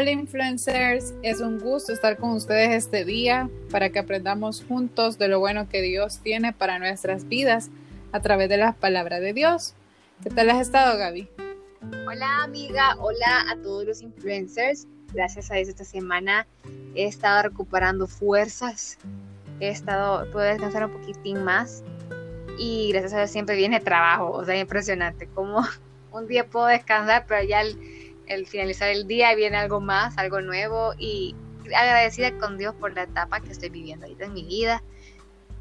Hola influencers, es un gusto estar con ustedes este día para que aprendamos juntos de lo bueno que Dios tiene para nuestras vidas a través de las palabras de Dios. ¿Qué tal has estado Gaby? Hola amiga, hola a todos los influencers. Gracias a Dios esta semana he estado recuperando fuerzas, he estado, puedo descansar un poquitín más y gracias a Dios siempre viene trabajo, o sea, impresionante, como un día puedo descansar, pero ya el el finalizar el día viene algo más, algo nuevo y agradecida con Dios por la etapa que estoy viviendo ahorita en mi vida,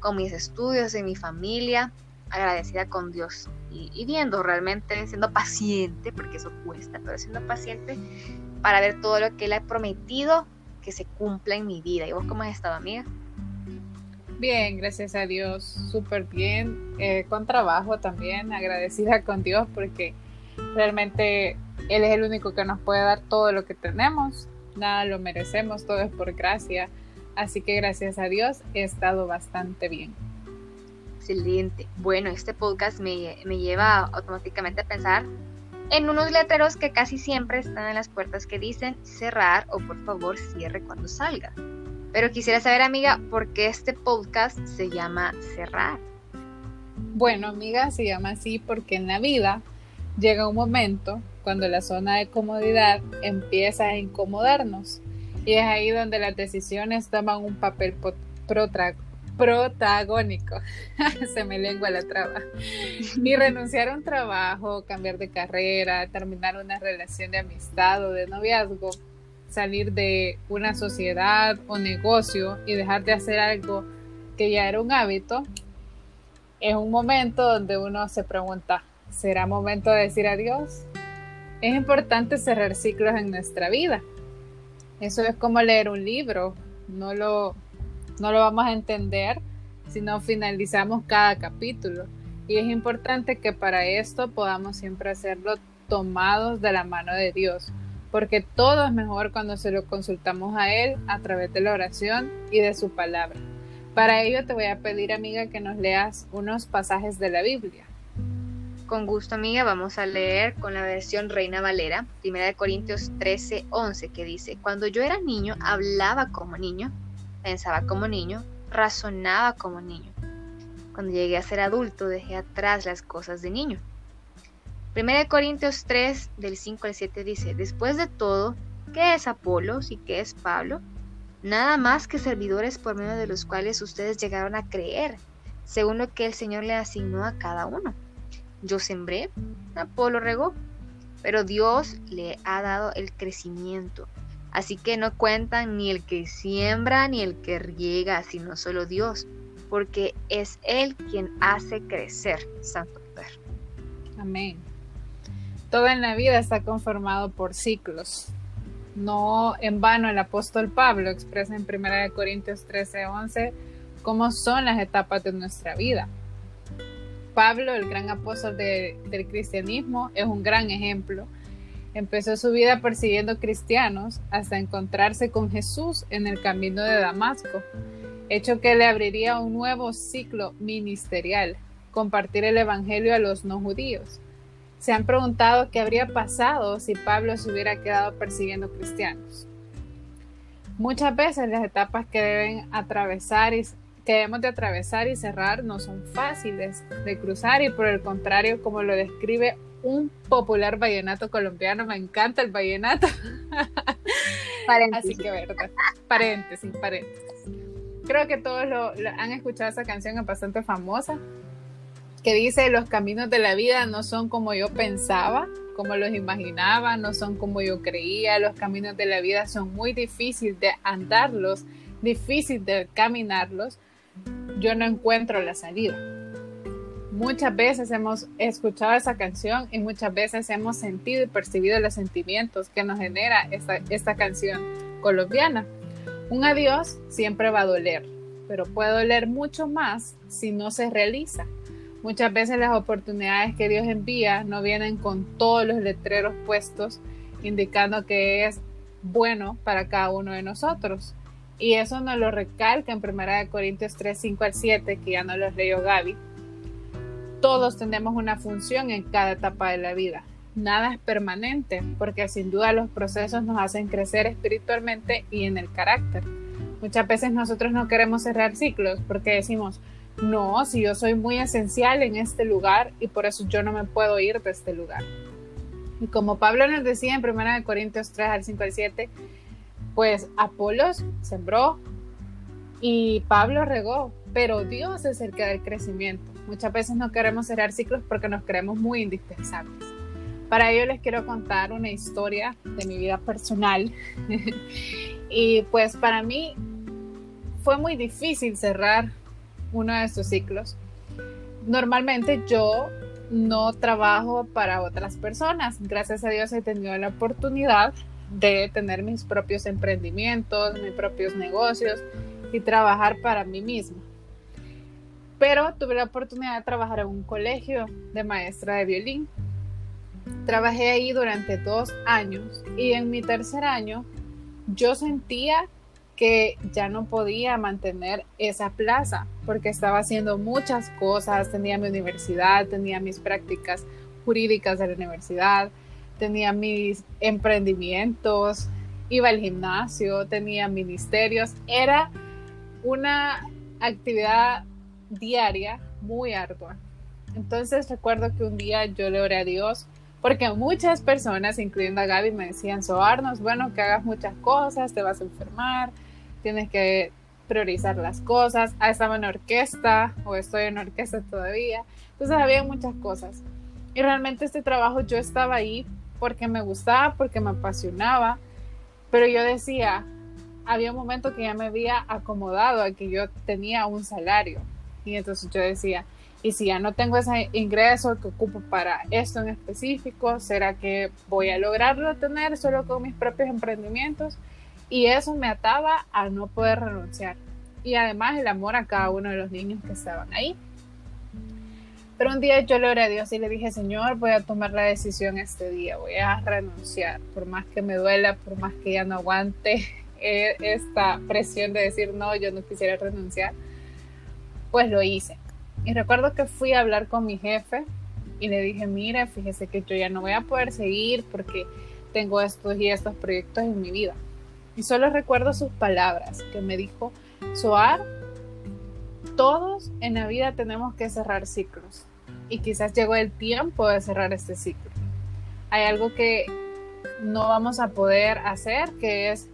con mis estudios, en mi familia, agradecida con Dios y, viendo realmente, siendo paciente, porque eso cuesta, pero siendo paciente para ver todo lo que Él ha prometido que se cumpla en mi vida. ¿Y vos cómo has estado, amiga? Bien, gracias a Dios, súper bien, eh, con trabajo también, agradecida con Dios porque realmente él es el único que nos puede dar todo lo que tenemos. Nada lo merecemos, todo es por gracia. Así que gracias a Dios he estado bastante bien. Excelente. Bueno, este podcast me, me lleva automáticamente a pensar en unos letreros que casi siempre están en las puertas que dicen cerrar o por favor cierre cuando salga. Pero quisiera saber, amiga, por qué este podcast se llama cerrar. Bueno, amiga, se llama así porque en la vida llega un momento cuando la zona de comodidad empieza a incomodarnos. Y es ahí donde las decisiones toman un papel protagónico. Se me lengua la traba. Y renunciar a un trabajo, cambiar de carrera, terminar una relación de amistad o de noviazgo, salir de una sociedad o negocio y dejar de hacer algo que ya era un hábito, es un momento donde uno se pregunta, ¿será momento de decir adiós? Es importante cerrar ciclos en nuestra vida. Eso es como leer un libro. No lo, no lo vamos a entender si no finalizamos cada capítulo. Y es importante que para esto podamos siempre hacerlo tomados de la mano de Dios, porque todo es mejor cuando se lo consultamos a Él a través de la oración y de su palabra. Para ello te voy a pedir, amiga, que nos leas unos pasajes de la Biblia. Con gusto, amiga, vamos a leer con la versión Reina Valera, 1 Corintios 13, 11, que dice, Cuando yo era niño, hablaba como niño, pensaba como niño, razonaba como niño. Cuando llegué a ser adulto, dejé atrás las cosas de niño. 1 Corintios 3, del 5 al 7 dice, Después de todo, ¿qué es Apolos y qué es Pablo? Nada más que servidores por medio de los cuales ustedes llegaron a creer, según lo que el Señor le asignó a cada uno yo sembré, Apolo regó, pero Dios le ha dado el crecimiento. Así que no cuentan ni el que siembra ni el que riega, sino solo Dios, porque es Él quien hace crecer, Santo Poder. Amén. Todo en la vida está conformado por ciclos. No en vano el apóstol Pablo expresa en 1 Corintios 13, 11 cómo son las etapas de nuestra vida. Pablo, el gran apóstol del cristianismo, es un gran ejemplo. Empezó su vida persiguiendo cristianos hasta encontrarse con Jesús en el camino de Damasco, hecho que le abriría un nuevo ciclo ministerial, compartir el Evangelio a los no judíos. Se han preguntado qué habría pasado si Pablo se hubiera quedado persiguiendo cristianos. Muchas veces las etapas que deben atravesar y que debemos de atravesar y cerrar no son fáciles de cruzar y por el contrario, como lo describe un popular vallenato colombiano, me encanta el vallenato. Paréntesis. Así que verdad, paréntesis, paréntesis. Creo que todos lo, han escuchado esa canción, es bastante famosa, que dice, los caminos de la vida no son como yo pensaba, como los imaginaba, no son como yo creía, los caminos de la vida son muy difíciles de andarlos, difícil de caminarlos, yo no encuentro la salida. Muchas veces hemos escuchado esa canción y muchas veces hemos sentido y percibido los sentimientos que nos genera esta, esta canción colombiana. Un adiós siempre va a doler, pero puede doler mucho más si no se realiza. Muchas veces las oportunidades que Dios envía no vienen con todos los letreros puestos indicando que es bueno para cada uno de nosotros. Y eso nos lo recalca en 1 Corintios 3, 5 al 7, que ya no los leyó Gaby. Todos tenemos una función en cada etapa de la vida. nada es permanente, porque sin duda los procesos nos hacen crecer espiritualmente y en el carácter. Muchas veces nosotros no queremos cerrar ciclos porque decimos, no, si yo soy muy esencial en este lugar y por eso yo no me puedo ir de este lugar. Y como Pablo nos decía en 1 Corintios 3 al 5 al 7, pues Apolos sembró y Pablo regó, pero Dios es el que da el crecimiento. Muchas veces no queremos cerrar ciclos porque nos creemos muy indispensables. Para ello les quiero contar una historia de mi vida personal. y pues para mí fue muy difícil cerrar uno de estos ciclos. Normalmente yo no trabajo para otras personas. Gracias a Dios he tenido la oportunidad de tener mis propios emprendimientos, mis propios negocios y trabajar para mí misma. Pero tuve la oportunidad de trabajar en un colegio de maestra de violín. Trabajé ahí durante dos años y en mi tercer año yo sentía que ya no podía mantener esa plaza porque estaba haciendo muchas cosas, tenía mi universidad, tenía mis prácticas jurídicas de la universidad, tenía mis emprendimientos, iba al gimnasio, tenía ministerios, era una actividad diaria muy ardua. Entonces recuerdo que un día yo le oré a Dios porque muchas personas, incluyendo a Gaby, me decían, Soarnos, bueno, que hagas muchas cosas, te vas a enfermar, tienes que priorizar las cosas. Ah, estaba en orquesta o estoy en orquesta todavía. Entonces había muchas cosas. Y realmente este trabajo yo estaba ahí porque me gustaba, porque me apasionaba, pero yo decía, había un momento que ya me había acomodado a que yo tenía un salario. Y entonces yo decía, y si ya no tengo ese ingreso que ocupo para esto en específico, ¿será que voy a lograrlo tener solo con mis propios emprendimientos? Y eso me ataba a no poder renunciar. Y además el amor a cada uno de los niños que estaban ahí. Pero un día yo le oré a Dios y le dije, Señor, voy a tomar la decisión este día, voy a renunciar, por más que me duela, por más que ya no aguante eh, esta presión de decir, no, yo no quisiera renunciar, pues lo hice. Y recuerdo que fui a hablar con mi jefe y le dije, mire, fíjese que yo ya no voy a poder seguir porque tengo estos y estos proyectos en mi vida. Y solo recuerdo sus palabras, que me dijo, Soar, todos en la vida tenemos que cerrar ciclos y quizás llegó el tiempo de cerrar este ciclo. Hay algo que no vamos a poder hacer, que es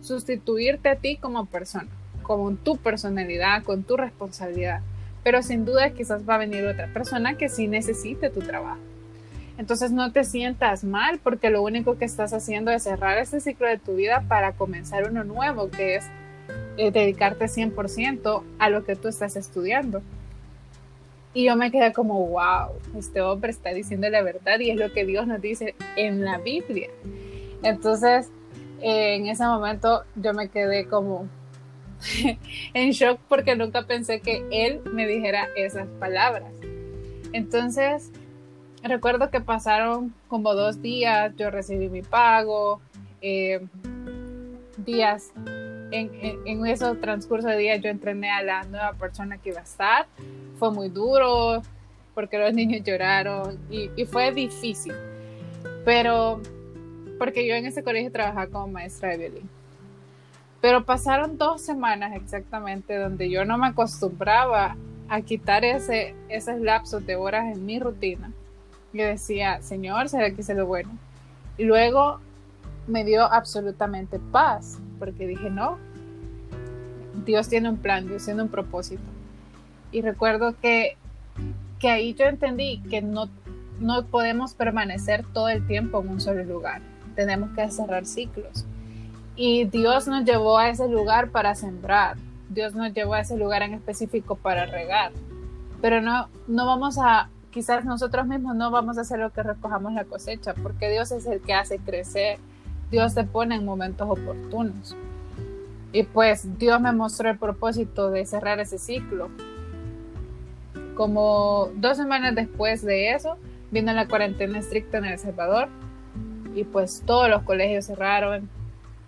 sustituirte a ti como persona, con tu personalidad, con tu responsabilidad. Pero sin duda quizás va a venir otra persona que sí necesite tu trabajo. Entonces no te sientas mal porque lo único que estás haciendo es cerrar este ciclo de tu vida para comenzar uno nuevo, que es eh, dedicarte 100% a lo que tú estás estudiando. Y yo me quedé como, wow, este hombre está diciendo la verdad y es lo que Dios nos dice en la Biblia. Entonces, eh, en ese momento yo me quedé como en shock porque nunca pensé que él me dijera esas palabras. Entonces, recuerdo que pasaron como dos días, yo recibí mi pago, eh, días en, en, ese transcurso de días yo entrené a la nueva persona que iba a estar. Fue muy duro porque los niños lloraron y, y fue difícil. Pero porque yo en ese colegio trabajaba como maestra de violín. Pero pasaron dos semanas exactamente donde yo no me acostumbraba a quitar ese, esos lapsos de horas en mi rutina. Yo decía, Señor, será que hice lo bueno. Y luego me dio absolutamente paz, porque dije, no, Dios tiene un plan, Dios tiene un propósito. Y recuerdo que, que ahí yo entendí que no, no podemos permanecer todo el tiempo en un solo lugar, tenemos que cerrar ciclos. Y Dios nos llevó a ese lugar para sembrar, Dios nos llevó a ese lugar en específico para regar, pero no, no vamos a, quizás nosotros mismos no vamos a hacer lo que recojamos la cosecha, porque Dios es el que hace crecer Dios te pone en momentos oportunos. Y pues Dios me mostró el propósito de cerrar ese ciclo. Como dos semanas después de eso, vino la cuarentena estricta en El Salvador y pues todos los colegios cerraron,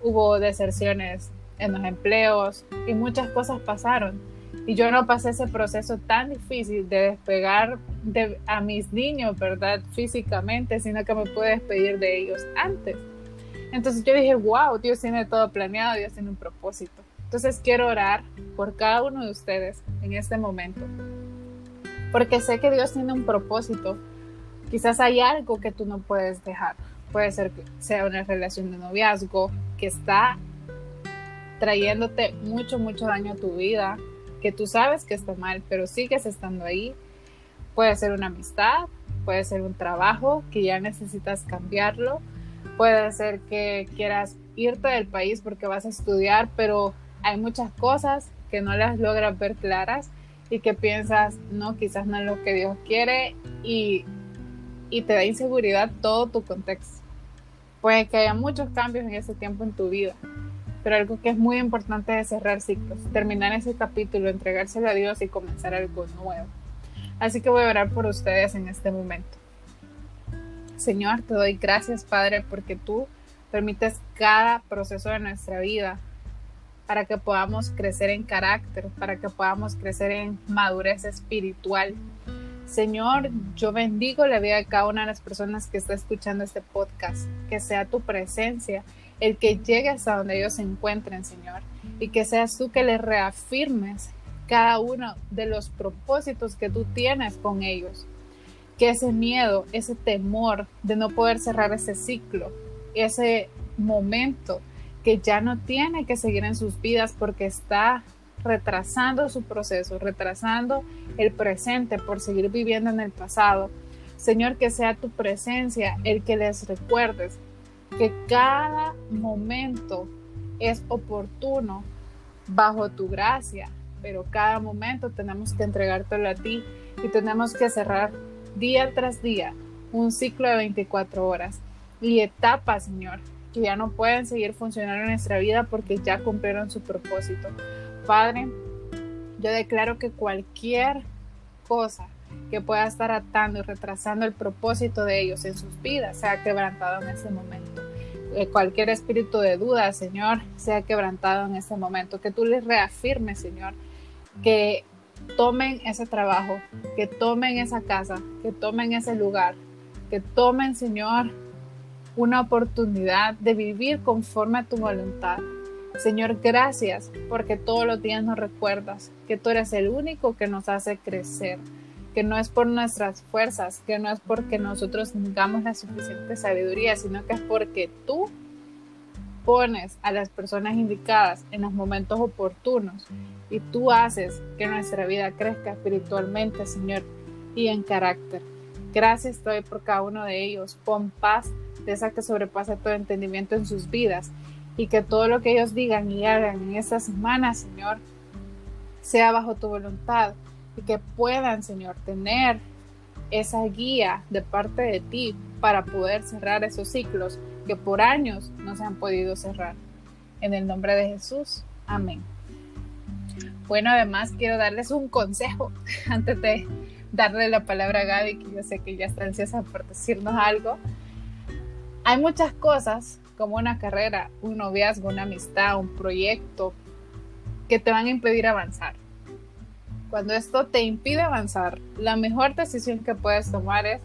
hubo deserciones en los empleos y muchas cosas pasaron. Y yo no pasé ese proceso tan difícil de despegar de, a mis niños, ¿verdad? Físicamente, sino que me pude despedir de ellos antes. Entonces yo dije, wow, Dios tiene todo planeado, Dios tiene un propósito. Entonces quiero orar por cada uno de ustedes en este momento. Porque sé que Dios tiene un propósito. Quizás hay algo que tú no puedes dejar. Puede ser que sea una relación de noviazgo que está trayéndote mucho, mucho daño a tu vida, que tú sabes que está mal, pero sigues estando ahí. Puede ser una amistad, puede ser un trabajo que ya necesitas cambiarlo, puede ser que quieras irte del país porque vas a estudiar, pero hay muchas cosas que no las logras ver claras y que piensas, no, quizás no es lo que Dios quiere y, y te da inseguridad todo tu contexto. Puede que haya muchos cambios en ese tiempo en tu vida pero algo que es muy importante es cerrar ciclos, terminar ese capítulo, entregárselo a Dios y comenzar algo nuevo. Así que voy a orar por ustedes en este momento. Señor, te doy gracias, Padre, porque tú permites cada proceso de nuestra vida para que podamos crecer en carácter, para que podamos crecer en madurez espiritual. Señor, yo bendigo la vida de cada una de las personas que está escuchando este podcast, que sea tu presencia el que llegue hasta donde ellos se encuentren, Señor, y que seas tú que les reafirmes cada uno de los propósitos que tú tienes con ellos. Que ese miedo, ese temor de no poder cerrar ese ciclo, ese momento que ya no tiene que seguir en sus vidas porque está retrasando su proceso, retrasando el presente por seguir viviendo en el pasado. Señor, que sea tu presencia el que les recuerdes que cada momento es oportuno bajo tu gracia, pero cada momento tenemos que entregártelo a ti y tenemos que cerrar día tras día un ciclo de 24 horas y etapas, Señor, que ya no pueden seguir funcionando en nuestra vida porque ya cumplieron su propósito. Padre, yo declaro que cualquier cosa que pueda estar atando y retrasando el propósito de ellos en sus vidas sea quebrantado en ese momento. Eh, cualquier espíritu de duda, Señor, sea quebrantado en este momento. Que tú les reafirmes, Señor, que tomen ese trabajo, que tomen esa casa, que tomen ese lugar, que tomen, Señor, una oportunidad de vivir conforme a tu voluntad. Señor, gracias porque todos los días nos recuerdas que tú eres el único que nos hace crecer que no es por nuestras fuerzas, que no es porque nosotros tengamos la suficiente sabiduría, sino que es porque tú pones a las personas indicadas en los momentos oportunos y tú haces que nuestra vida crezca espiritualmente, Señor, y en carácter. Gracias estoy por cada uno de ellos. Pon paz de esa que sobrepasa todo entendimiento en sus vidas y que todo lo que ellos digan y hagan en esta semana, Señor, sea bajo tu voluntad y que puedan, Señor, tener esa guía de parte de ti para poder cerrar esos ciclos que por años no se han podido cerrar. En el nombre de Jesús, amén. Bueno, además quiero darles un consejo antes de darle la palabra a Gaby, que yo sé que ya está ansiosa por decirnos algo. Hay muchas cosas como una carrera, un noviazgo, una amistad, un proyecto que te van a impedir avanzar cuando esto te impide avanzar, la mejor decisión que puedes tomar es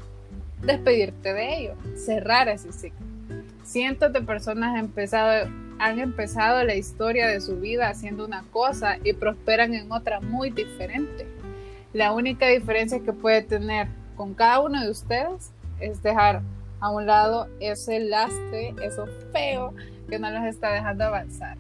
despedirte de ello, cerrar ese ciclo. Cientos de personas han empezado, han empezado la historia de su vida haciendo una cosa y prosperan en otra muy diferente. La única diferencia que puede tener con cada uno de ustedes es dejar a un lado ese lastre, eso feo que no los está dejando avanzar.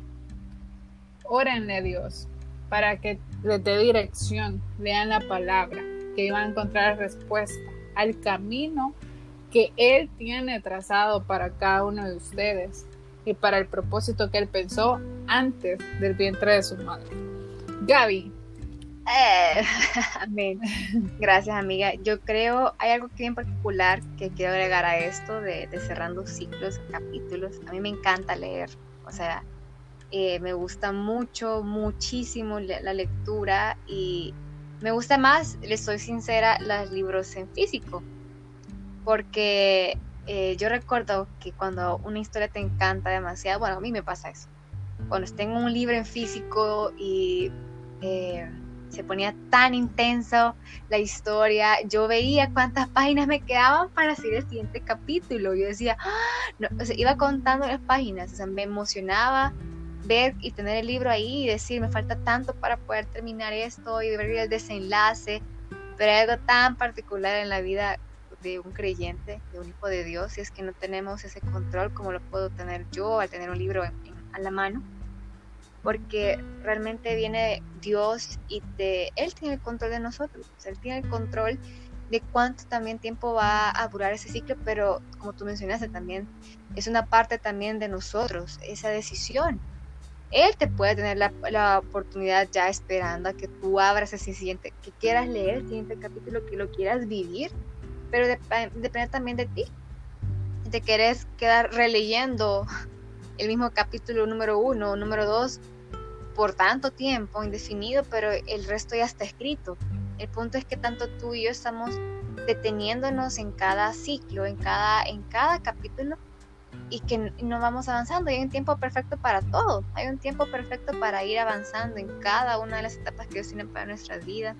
Órenle a Dios, para que les dé dirección, lean la palabra, que iban a encontrar respuesta al camino que Él tiene trazado para cada uno de ustedes y para el propósito que Él pensó antes del vientre de su madre. Gaby. Eh, amén. Gracias, amiga. Yo creo, hay algo que en particular que quiero agregar a esto de, cerrando ciclos, capítulos. A mí me encanta leer. O sea, eh, me gusta mucho, muchísimo la, lectura y me gusta más, le soy sincera, los libros en físico. Porque eh, yo recuerdo que cuando una historia te encanta demasiado, bueno, a mí me pasa eso. Cuando tengo un libro en físico y eh, se ponía tan intenso la historia. Yo veía cuántas páginas me quedaban para hacer el siguiente capítulo. Yo decía, ¡Ah! iba contando las páginas, o sea, me emocionaba ver y tener el libro ahí y decir, me falta tanto para poder terminar esto y ver el desenlace. Pero hay algo tan particular en la vida de un creyente, de un hijo de Dios, y es que no tenemos ese control como lo puedo tener yo al tener un libro a la mano porque realmente viene Dios y de, Él tiene el control de nosotros, Él tiene el control de cuánto también tiempo va a durar ese ciclo, pero como tú mencionaste también, es una parte también de nosotros, esa decisión. Él te puede tener la, la oportunidad ya esperando a que tú abras ese siguiente, que quieras leer el siguiente capítulo, que lo quieras vivir, pero depende también de ti. Si te quieres quedar releyendo el mismo capítulo número uno número dos por tanto tiempo indefinido, pero el resto ya está escrito. El punto es que tanto tú y yo estamos deteniéndonos en cada ciclo, en cada, en cada capítulo y que no vamos avanzando. Hay un tiempo perfecto para todo. Hay un tiempo perfecto para ir avanzando en cada una de las etapas que Dios tiene para nuestra vida.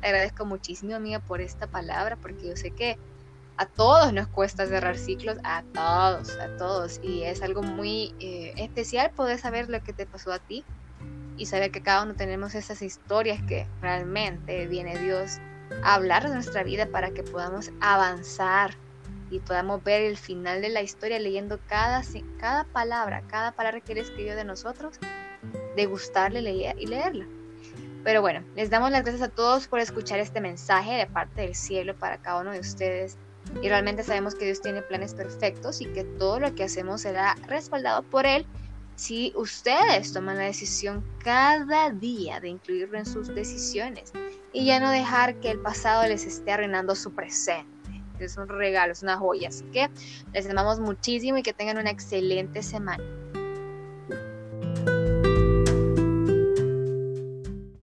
Te agradezco muchísimo, amiga, por esta palabra, porque yo sé que a todos nos cuesta cerrar ciclos, a todos, a todos. Y es algo muy eh, especial poder saber lo que te pasó a ti y saber que cada uno tenemos esas historias que realmente viene Dios a hablar de nuestra vida para que podamos avanzar y podamos ver el final de la historia leyendo cada, cada palabra, cada palabra que Él escribió de nosotros, degustarle leer y leerla. Pero bueno, les damos las gracias a todos por escuchar este mensaje de parte del cielo para cada uno de ustedes. Y realmente sabemos que Dios tiene planes perfectos y que todo lo que hacemos será respaldado por Él si ustedes toman la decisión cada día de incluirlo en sus decisiones y ya no dejar que el pasado les esté arruinando su presente. Es un regalo, es una joya. Así que les amamos muchísimo y que tengan una excelente semana.